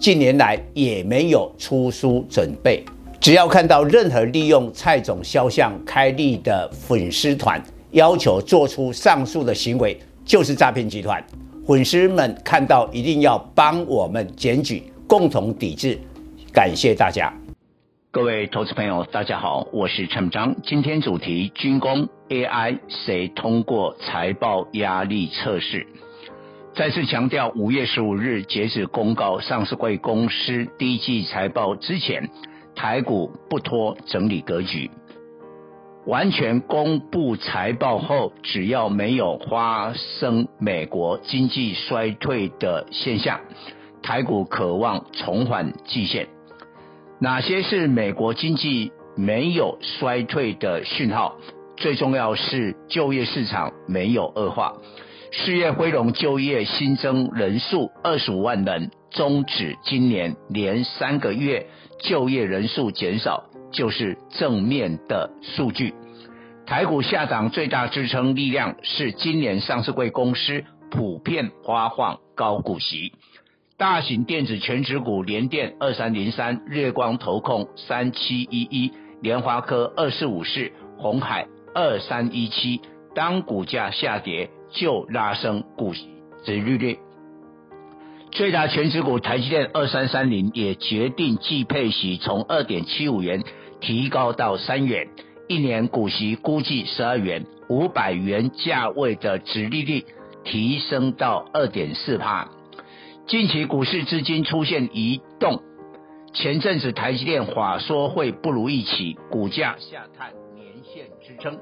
近年来也没有出书准备。只要看到任何利用蔡总肖像开立的粉丝团，要求做出上述的行为，就是诈骗集团。粉丝们看到一定要帮我们检举，共同抵制。感谢大家。各位投资朋友，大家好，我是陈章。今天主题：军工 AI 谁通过财报压力测试？再次强调，五月十五日截止公告上市柜公司第一季财报之前，台股不脱整理格局。完全公布财报后，只要没有发生美国经济衰退的现象，台股可望重返季线。哪些是美国经济没有衰退的讯号？最重要是就业市场没有恶化。四月非农就业新增人数二十五万人，终止今年连三个月就业人数减少，就是正面的数据。台股下档最大支撑力量是今年上市柜公司普遍发放高股息。大型电子全值股联电二三零三、日光投控三七一一、联华科二四五四、红海二三一七，当股价下跌就拉升股息殖利率。最大权值股台积电二三三零也决定计配息从二点七五元提高到三元，一年股息估计十二元，五百元价位的殖利率提升到二点四趴。近期股市资金出现移动，前阵子台积电话说会不如预期，股价下探年线支撑，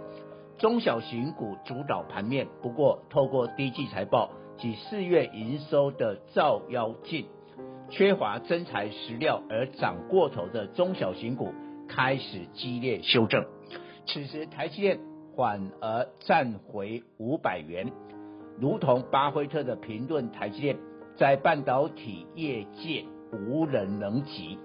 中小型股主导盘面。不过，透过低季财报及四月营收的照妖镜，缺乏真材实料而涨过头的中小型股开始激烈修正。此时，台积电反而站回五百元，如同巴菲特的评论：台积电。在半导体业界无人能及，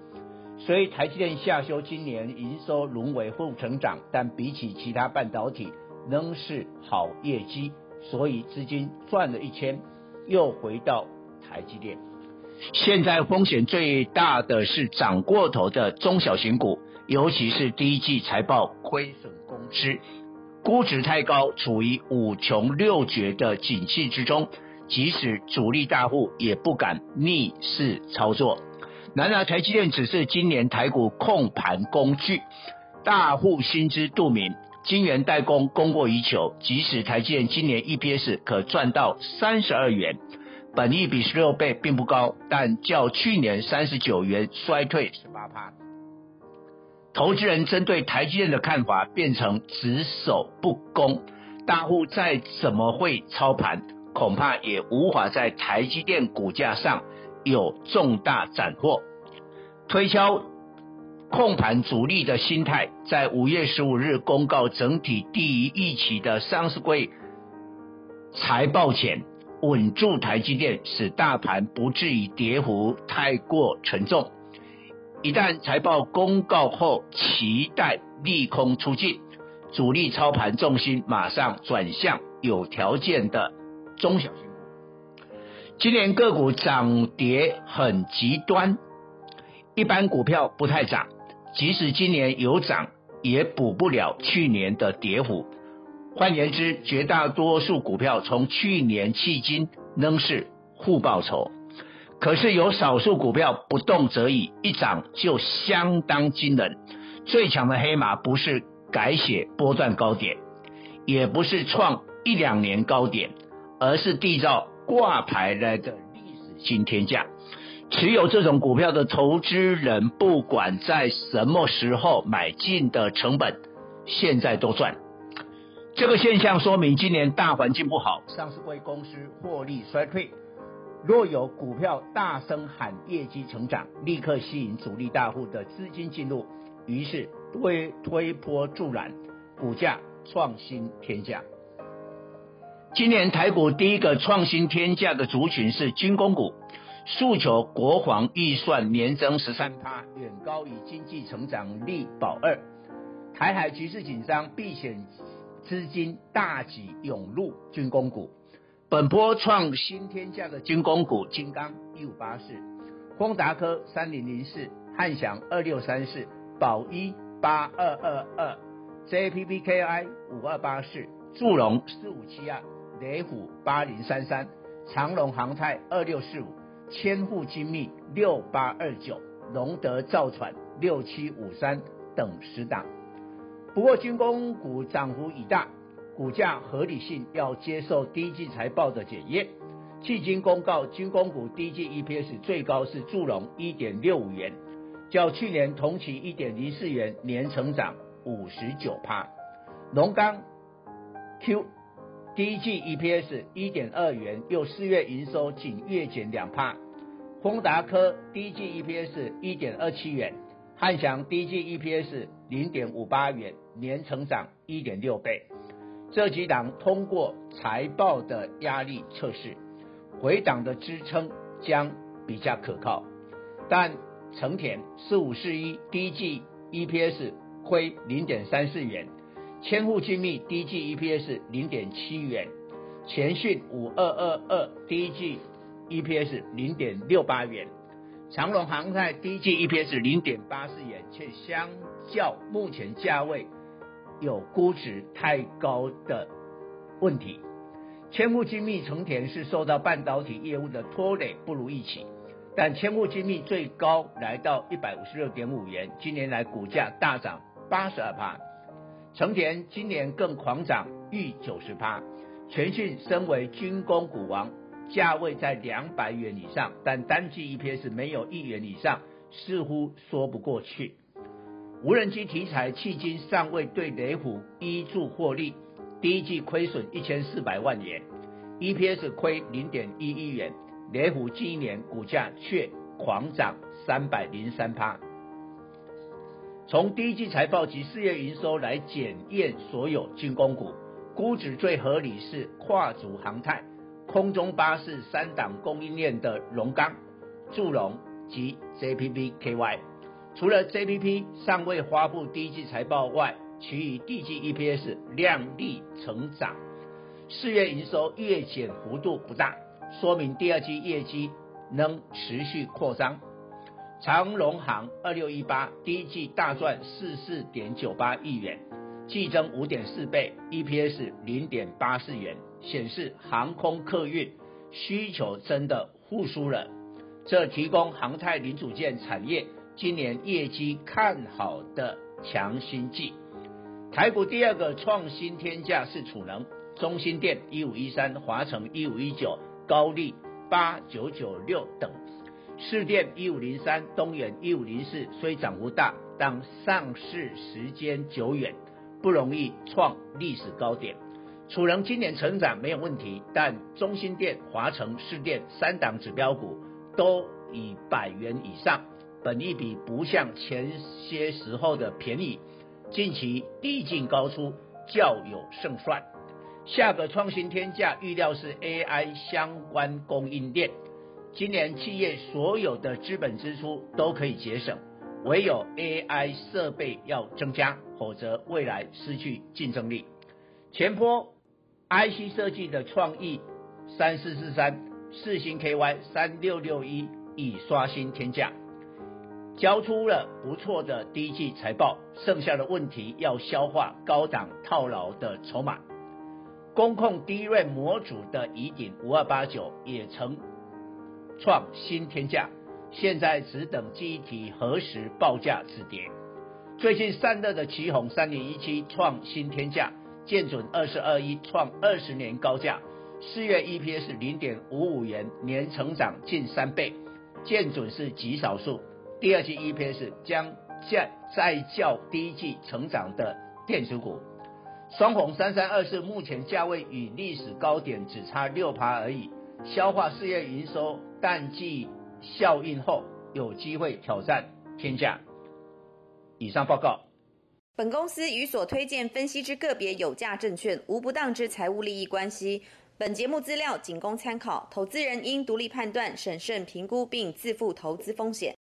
所以台积电下修今年营收沦为负成长，但比起其他半导体仍是好业绩，所以资金转了一圈，又回到台积电。现在风险最大的是涨过头的中小型股，尤其是第一季财报亏损公司，估值太高，处于五穷六绝的景气之中。即使主力大户也不敢逆势操作。然而，台积电只是今年台股控盘工具，大户心知肚明。晶圆代工供过于求，即使台积电今年 EPS 可赚到三十二元，本益比十六倍并不高，但较去年三十九元衰退十八趴。投资人针对台积电的看法变成只守不攻，大户再怎么会操盘？恐怕也无法在台积电股价上有重大斩获，推敲控盘主力的心态，在五月十五日公告整体低于预期的上市柜财报前，稳住台积电，使大盘不至于跌幅太过沉重。一旦财报公告后，期待利空出尽，主力操盘重心马上转向有条件的。中小型股，今年个股涨跌很极端，一般股票不太涨，即使今年有涨，也补不了去年的跌幅。换言之，绝大多数股票从去年迄今仍是负报酬。可是有少数股票不动则已，一涨就相当惊人。最强的黑马不是改写波段高点，也不是创一两年高点。而是缔造挂牌来的历史新天价，持有这种股票的投资人，不管在什么时候买进的成本，现在都赚。这个现象说明今年大环境不好，上市柜公司获利衰退，若有股票大声喊业绩成长，立刻吸引主力大户的资金进入，于是推推波助澜，股价创新天价。今年台股第一个创新天价的族群是军工股，诉求国防预算年增十三趴，远高于经济成长力保二。台海局势紧张，避险资金大举涌入军工股。本波创新天价的军工股：金刚一五八四、丰达科三零零四、汉翔二六三四、宝一八二二二、JPPKI 五二八四、祝融四五七二、雷虎八零三三、长荣航太二六四五、千户精密六八二九、龙德造船六七五三等十档。不过军工股涨幅已大。股价合理性要接受第一季财报的检验。迄今公告军工股第一季 EPS 最高是祝融一点六五元，较去年同期一点零四元年成长五十九趴。龙钢 Q 第一季 EPS 一点二元，又四月营收仅月减两趴。丰达科第一季 EPS 一点二七元，汉翔第一季 EPS 零点五八元，年成长一点六倍。这几档通过财报的压力测试，回档的支撑将比较可靠。但成田四五四一第一季 EPS 亏零点三四元，千户精密第一季 EPS 零点七元，前讯五二二二第一季 EPS 零点六八元，长隆航太第一季 EPS 零点八四元，却相较目前价位。有估值太高的问题，千户精密成田是受到半导体业务的拖累，不如预期。但千户精密最高来到一百五十六点五元，今年来股价大涨八十二趴。成田今年更狂涨逾九十趴。全讯身为军工股王，价位在两百元以上，但单季 EPS 没有一元以上，似乎说不过去。无人机题材迄今尚未对雷虎依注获利，第一季亏损一千四百万元，EPS 亏零点一一元，雷虎今年股价却狂涨三百零三趴。从第一季财报及四月营收来检验所有军工股，估值最合理是跨足航太、空中巴士三档供应链的龙钢、祝融及 JPPKY。除了 JPP 尚未发布第一季财报外，其余第一季 EPS 亮丽成长，四月营收月减幅度不大，说明第二季业绩能持续扩张。长荣航二六一八第一季大赚四四点九八亿元，季增五点四倍，EPS 零点八四元，显示航空客运需求真的复苏了，这提供航太零组件产业。今年业绩看好的强心剂，台股第二个创新天价是储能，中心电一五一三、华城一五一九、高力八九九六等，市电一五零三、东远一五零四，虽涨幅大，但上市时间久远，不容易创历史高点。储能今年成长没有问题，但中兴电、华城、市电三档指标股都以百元以上。本益比不像前些时候的便宜，近期递进高出，较有胜算。下个创新天价预料是 AI 相关供应链。今年企业所有的资本支出都可以节省，唯有 AI 设备要增加，否则未来失去竞争力。前波 IC 设计的创意三四四三、四星 KY 三六六一已刷新天价。交出了不错的第一季财报，剩下的问题要消化高档套牢的筹码。工控 DRAM 模组的宜鼎五二八九也曾创新天价，现在只等机体何时报价止跌。最近散热的奇鋐三零一七创新天价，建准二四二一创二十年高价，四月 EPS 零点五五元，年成长近三倍，建准是极少数。第二季 EPS 将再再较第一季成长的电子股，双鸿三三二四目前价位与历史高点只差六趴而已，消化事业营收淡季效应后，有机会挑战天价。以上报告。本公司与所推荐分析之个别有价证券无不当之财务利益关系。本节目资料仅供参考，投资人应独立判断、审慎评估并自负投资风险。